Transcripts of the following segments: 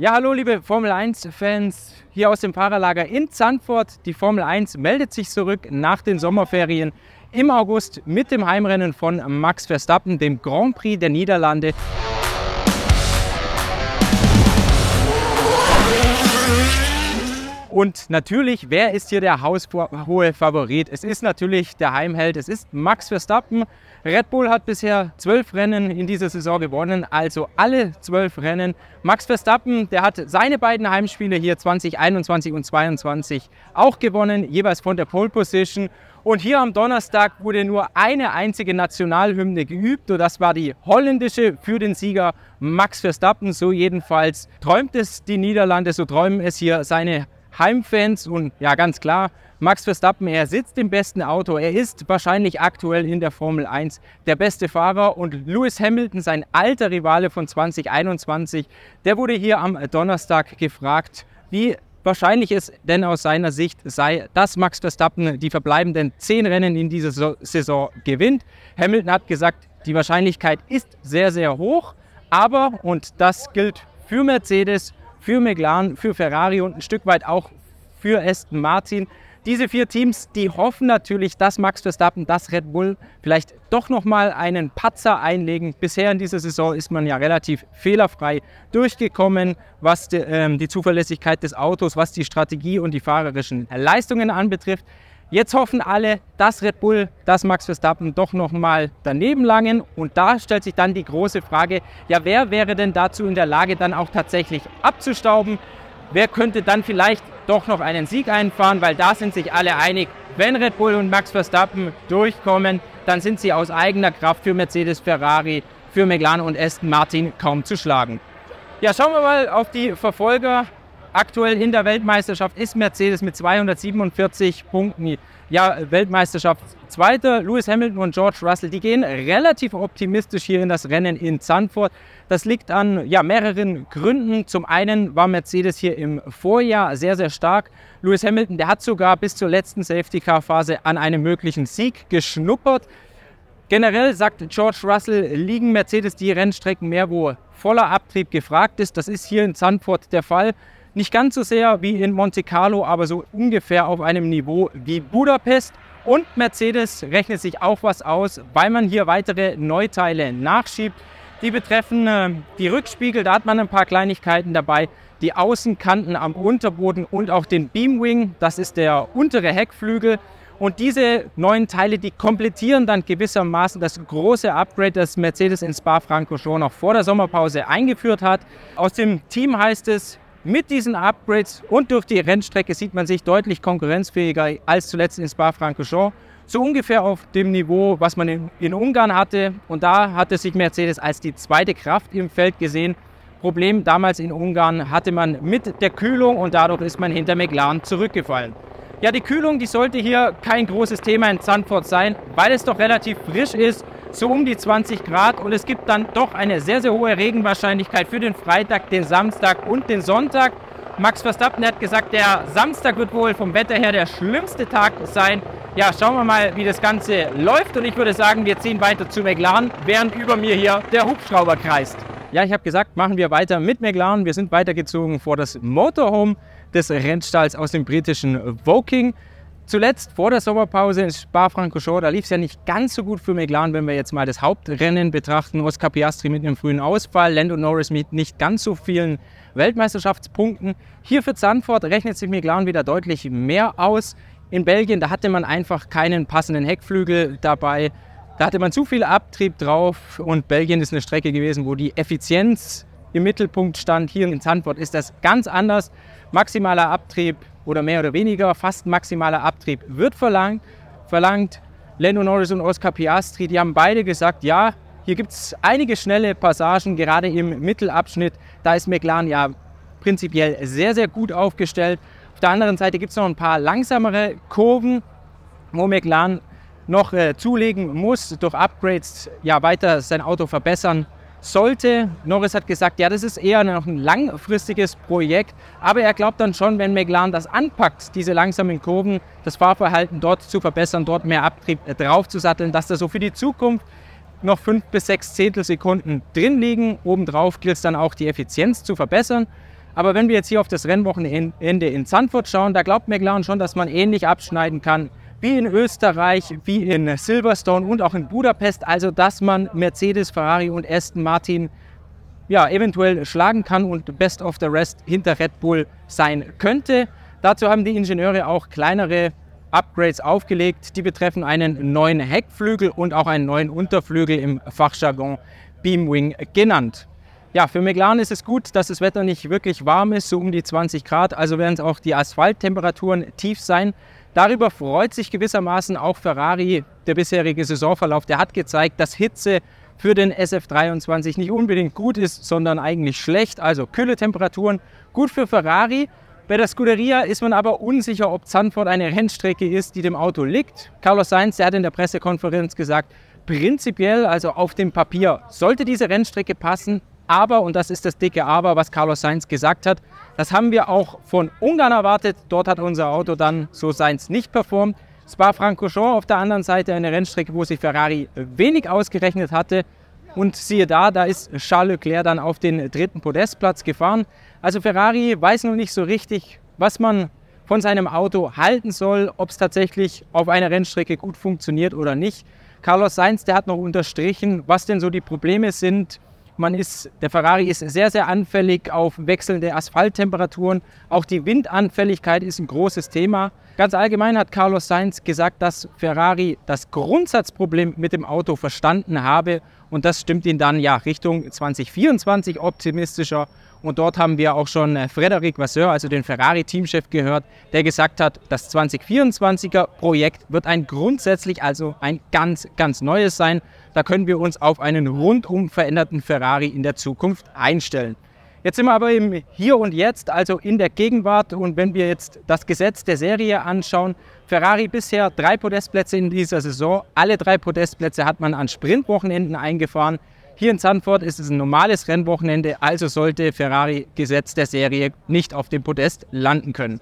Ja, hallo liebe Formel 1-Fans hier aus dem Fahrerlager in Zandvoort. Die Formel 1 meldet sich zurück nach den Sommerferien im August mit dem Heimrennen von Max Verstappen, dem Grand Prix der Niederlande. Und natürlich, wer ist hier der haushohe Favorit? Es ist natürlich der Heimheld, es ist Max Verstappen. Red Bull hat bisher zwölf Rennen in dieser Saison gewonnen, also alle zwölf Rennen. Max Verstappen, der hat seine beiden Heimspiele hier 2021 und 2022 auch gewonnen, jeweils von der Pole Position. Und hier am Donnerstag wurde nur eine einzige Nationalhymne geübt und das war die holländische für den Sieger Max Verstappen. So jedenfalls träumt es die Niederlande, so träumen es hier seine Heimfans und ja, ganz klar, Max Verstappen, er sitzt im besten Auto. Er ist wahrscheinlich aktuell in der Formel 1 der beste Fahrer. Und Lewis Hamilton, sein alter Rivale von 2021, der wurde hier am Donnerstag gefragt, wie wahrscheinlich es denn aus seiner Sicht sei, dass Max Verstappen die verbleibenden zehn Rennen in dieser Saison gewinnt. Hamilton hat gesagt, die Wahrscheinlichkeit ist sehr, sehr hoch. Aber, und das gilt für Mercedes, für McLaren, für Ferrari und ein Stück weit auch für Aston Martin. Diese vier Teams, die hoffen natürlich, dass Max Verstappen, dass Red Bull vielleicht doch nochmal einen Patzer einlegen. Bisher in dieser Saison ist man ja relativ fehlerfrei durchgekommen, was die, ähm, die Zuverlässigkeit des Autos, was die Strategie und die fahrerischen Leistungen anbetrifft. Jetzt hoffen alle, dass Red Bull, dass Max Verstappen doch nochmal daneben langen. Und da stellt sich dann die große Frage, ja, wer wäre denn dazu in der Lage, dann auch tatsächlich abzustauben? Wer könnte dann vielleicht doch noch einen Sieg einfahren? Weil da sind sich alle einig, wenn Red Bull und Max Verstappen durchkommen, dann sind sie aus eigener Kraft für Mercedes, Ferrari, für McLaren und Aston Martin kaum zu schlagen. Ja, schauen wir mal auf die Verfolger Aktuell in der Weltmeisterschaft ist Mercedes mit 247 Punkten ja, Weltmeisterschaftszweiter. Lewis Hamilton und George Russell, die gehen relativ optimistisch hier in das Rennen in Zandvoort. Das liegt an ja, mehreren Gründen. Zum einen war Mercedes hier im Vorjahr sehr, sehr stark. Lewis Hamilton, der hat sogar bis zur letzten Safety-Car-Phase an einem möglichen Sieg geschnuppert. Generell sagt George Russell, liegen Mercedes die Rennstrecken mehr, wo voller Abtrieb gefragt ist. Das ist hier in Zandvoort der Fall. Nicht ganz so sehr wie in Monte Carlo, aber so ungefähr auf einem Niveau wie Budapest. Und Mercedes rechnet sich auch was aus, weil man hier weitere Neuteile nachschiebt. Die betreffen äh, die Rückspiegel, da hat man ein paar Kleinigkeiten dabei. Die Außenkanten am Unterboden und auch den Beamwing, das ist der untere Heckflügel. Und diese neuen Teile, die komplettieren dann gewissermaßen das große Upgrade, das Mercedes in Spa-Francorchamps noch vor der Sommerpause eingeführt hat. Aus dem Team heißt es, mit diesen Upgrades und durch die Rennstrecke sieht man sich deutlich konkurrenzfähiger als zuletzt in Spa-Francorchamps. So ungefähr auf dem Niveau, was man in, in, Ungarn hatte. Und da hatte sich Mercedes als die zweite Kraft im Feld gesehen. Problem damals in Ungarn hatte man mit der Kühlung und dadurch ist man hinter McLaren zurückgefallen. Ja, die Kühlung, die sollte hier kein großes Thema in Zandvoort sein, weil es doch relativ frisch ist so um die 20 Grad und es gibt dann doch eine sehr, sehr hohe Regenwahrscheinlichkeit für den Freitag, den Samstag und den Sonntag. Max Verstappen hat gesagt, der Samstag wird wohl vom Wetter her der schlimmste Tag sein. Ja, schauen wir mal, wie das Ganze läuft und ich würde sagen, wir ziehen weiter zu McLaren, während über mir hier der Hubschrauber kreist. Ja, ich habe gesagt, machen wir weiter mit McLaren. Wir sind weitergezogen vor das Motorhome des Rennstalls aus dem britischen Woking. Zuletzt vor der Sommerpause in Spa-Francorchamps, da lief es ja nicht ganz so gut für McLaren, wenn wir jetzt mal das Hauptrennen betrachten. Oscar Piastri mit einem frühen Ausfall, Lando Norris mit nicht ganz so vielen Weltmeisterschaftspunkten. Hier für Zandvoort rechnet sich McLaren wieder deutlich mehr aus. In Belgien, da hatte man einfach keinen passenden Heckflügel dabei. Da hatte man zu viel Abtrieb drauf und Belgien ist eine Strecke gewesen, wo die Effizienz im Mittelpunkt stand. Hier in Zandvoort ist das ganz anders. Maximaler Abtrieb oder mehr oder weniger, fast maximaler Abtrieb wird verlangt. verlangt. Lando Norris und Oscar Piastri, die haben beide gesagt, ja, hier gibt es einige schnelle Passagen, gerade im Mittelabschnitt. Da ist McLaren ja prinzipiell sehr, sehr gut aufgestellt. Auf der anderen Seite gibt es noch ein paar langsamere Kurven, wo McLaren noch äh, zulegen muss, durch Upgrades ja weiter sein Auto verbessern sollte. Norris hat gesagt, ja, das ist eher noch ein langfristiges Projekt, aber er glaubt dann schon, wenn McLaren das anpackt, diese langsamen Kurven, das Fahrverhalten dort zu verbessern, dort mehr Abtrieb draufzusatteln, dass da so für die Zukunft noch fünf bis sechs Zehntelsekunden drin liegen. Obendrauf gilt es dann auch, die Effizienz zu verbessern. Aber wenn wir jetzt hier auf das Rennwochenende in Zandvoort schauen, da glaubt McLaren schon, dass man ähnlich abschneiden kann wie in Österreich, wie in Silverstone und auch in Budapest. Also dass man Mercedes, Ferrari und Aston Martin ja, eventuell schlagen kann und Best of the Rest hinter Red Bull sein könnte. Dazu haben die Ingenieure auch kleinere Upgrades aufgelegt. Die betreffen einen neuen Heckflügel und auch einen neuen Unterflügel im Fachjargon Beamwing genannt. Ja, für McLaren ist es gut, dass das Wetter nicht wirklich warm ist, so um die 20 Grad. Also werden es auch die Asphalttemperaturen tief sein. Darüber freut sich gewissermaßen auch Ferrari. Der bisherige Saisonverlauf, der hat gezeigt, dass Hitze für den SF23 nicht unbedingt gut ist, sondern eigentlich schlecht. Also kühle Temperaturen, gut für Ferrari. Bei der Scuderia ist man aber unsicher, ob Zandvoort eine Rennstrecke ist, die dem Auto liegt. Carlos Sainz, der hat in der Pressekonferenz gesagt, prinzipiell, also auf dem Papier, sollte diese Rennstrecke passen. Aber, und das ist das dicke Aber, was Carlos Sainz gesagt hat, das haben wir auch von Ungarn erwartet. Dort hat unser Auto dann so Sainz nicht performt. Spa-Francorchamps auf der anderen Seite eine Rennstrecke, wo sich Ferrari wenig ausgerechnet hatte. Und siehe da, da ist Charles Leclerc dann auf den dritten Podestplatz gefahren. Also Ferrari weiß noch nicht so richtig, was man von seinem Auto halten soll, ob es tatsächlich auf einer Rennstrecke gut funktioniert oder nicht. Carlos Sainz, der hat noch unterstrichen, was denn so die Probleme sind, man ist, der Ferrari ist sehr, sehr anfällig auf wechselnde Asphalttemperaturen. Auch die Windanfälligkeit ist ein großes Thema. Ganz allgemein hat Carlos Sainz gesagt, dass Ferrari das Grundsatzproblem mit dem Auto verstanden habe und das stimmt ihn dann ja Richtung 2024 optimistischer und dort haben wir auch schon äh, Frédéric Vasseur, also den Ferrari-Teamchef, gehört, der gesagt hat, das 2024er Projekt wird ein grundsätzlich, also ein ganz, ganz neues sein. Da können wir uns auf einen rundum veränderten Ferrari in der Zukunft einstellen. Jetzt sind wir aber im Hier und Jetzt, also in der Gegenwart. Und wenn wir jetzt das Gesetz der Serie anschauen, Ferrari bisher drei Podestplätze in dieser Saison. Alle drei Podestplätze hat man an Sprintwochenenden eingefahren. Hier in Zandvoort ist es ein normales Rennwochenende, also sollte Ferrari Gesetz der Serie nicht auf dem Podest landen können.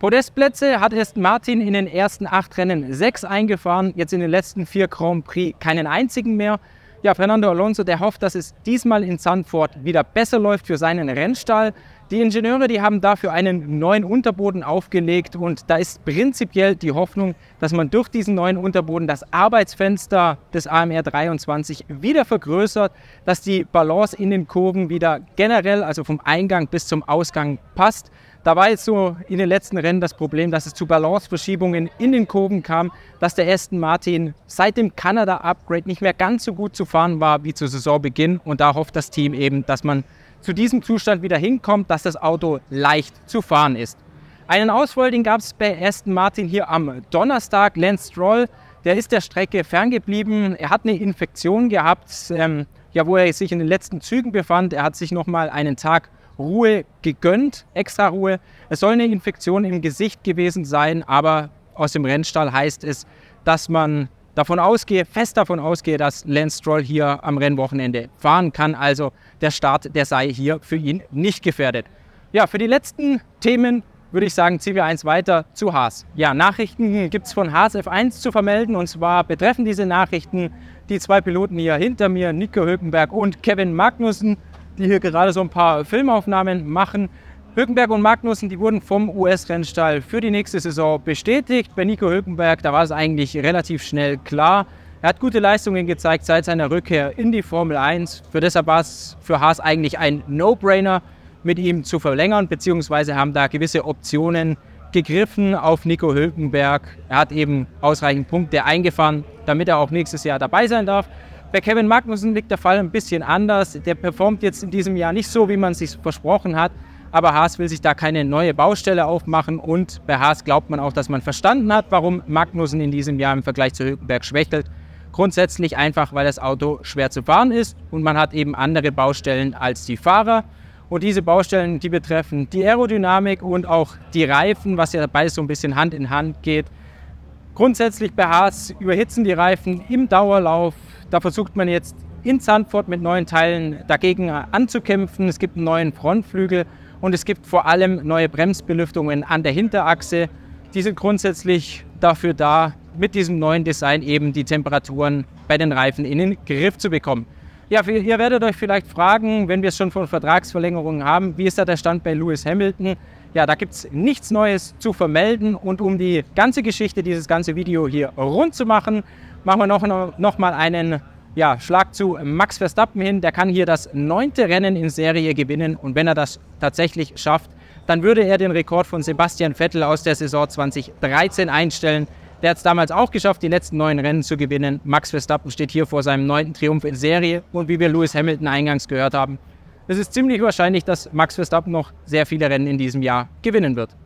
Podestplätze hat Aston Martin in den ersten acht Rennen sechs eingefahren, jetzt in den letzten vier Grand Prix keinen einzigen mehr. Ja, Fernando Alonso, der hofft, dass es diesmal in Zandvoort wieder besser läuft für seinen Rennstall. Die Ingenieure, die haben dafür einen neuen Unterboden aufgelegt und da ist prinzipiell die Hoffnung, dass man durch diesen neuen Unterboden das Arbeitsfenster des AMR 23 wieder vergrößert, dass die Balance in den Kurven wieder generell, also vom Eingang bis zum Ausgang passt. Da war jetzt so in den letzten Rennen das Problem, dass es zu Balanceverschiebungen in den Kurven kam, dass der Aston Martin seit dem Kanada-Upgrade nicht mehr ganz so gut zu fahren war wie zu Saisonbeginn. Und da hofft das Team eben, dass man zu diesem Zustand wieder hinkommt, dass das Auto leicht zu fahren ist. Einen Ausfall, den gab es bei Aston Martin hier am Donnerstag. Lance Stroll, der ist der Strecke ferngeblieben. Er hat eine Infektion gehabt, ähm, ja, wo er sich in den letzten Zügen befand. Er hat sich nochmal einen Tag Ruhe gegönnt, extra Ruhe. Es soll eine Infektion im Gesicht gewesen sein, aber aus dem Rennstall heißt es, dass man davon ausgehe, fest davon ausgehe, dass Lance Stroll hier am Rennwochenende fahren kann. Also der Start, der sei hier für ihn nicht gefährdet. Ja, für die letzten Themen würde ich sagen, ziehen wir eins weiter zu Haas. Ja, Nachrichten gibt es von Haas F1 zu vermelden und zwar betreffen diese Nachrichten die zwei Piloten hier hinter mir, Nico Hülkenberg und Kevin Magnussen, die hier gerade so ein paar Filmaufnahmen machen. Hülkenberg und Magnussen, die wurden vom US-Rennstall für die nächste Saison bestätigt. Bei Nico Hülkenberg, da war es eigentlich relativ schnell klar. Er hat gute Leistungen gezeigt seit seiner Rückkehr in die Formel 1. Für deshalb war es für Haas eigentlich ein No-Brainer, mit ihm zu verlängern, beziehungsweise haben da gewisse Optionen gegriffen auf Nico Hülkenberg. Er hat eben ausreichend Punkte eingefahren, damit er auch nächstes Jahr dabei sein darf. Bei Kevin Magnussen liegt der Fall ein bisschen anders. Der performt jetzt in diesem Jahr nicht so, wie man es sich versprochen hat. Aber Haas will sich da keine neue Baustelle aufmachen und bei Haas glaubt man auch, dass man verstanden hat, warum Magnussen in diesem Jahr im Vergleich zu Hülkenberg schwächelt. Grundsätzlich einfach, weil das Auto schwer zu fahren ist und man hat eben andere Baustellen als die Fahrer. Und diese Baustellen, die betreffen die Aerodynamik und auch die Reifen, was ja beides so ein bisschen Hand in Hand geht. Grundsätzlich bei Haas überhitzen die Reifen im Dauerlauf. Da versucht man jetzt in Zandvoort mit neuen Teilen dagegen anzukämpfen. Es gibt einen neuen Frontflügel und es gibt vor allem neue Bremsbelüftungen an der Hinterachse. Die sind grundsätzlich dafür da, mit diesem neuen Design eben die Temperaturen bei den Reifen in den Griff zu bekommen. Ja, ihr werdet euch vielleicht fragen, wenn wir es schon von Vertragsverlängerungen haben, wie ist da der Stand bei Lewis Hamilton? Ja, da gibt es nichts Neues zu vermelden und um die ganze Geschichte, dieses ganze Video hier rund zu machen, machen wir noch, noch mal einen ja, Schlag zu Max Verstappen hin. Der kann hier das neunte Rennen in Serie gewinnen und wenn er das tatsächlich schafft, dann würde er den Rekord von Sebastian Vettel aus der Saison 2013 einstellen. Der hat es damals auch geschafft, die letzten neun Rennen zu gewinnen. Max Verstappen steht hier vor seinem neunten Triumph in Serie. Und wie wir Lewis Hamilton eingangs gehört haben, es ist ziemlich wahrscheinlich, dass Max Verstappen noch sehr viele Rennen in diesem Jahr gewinnen wird.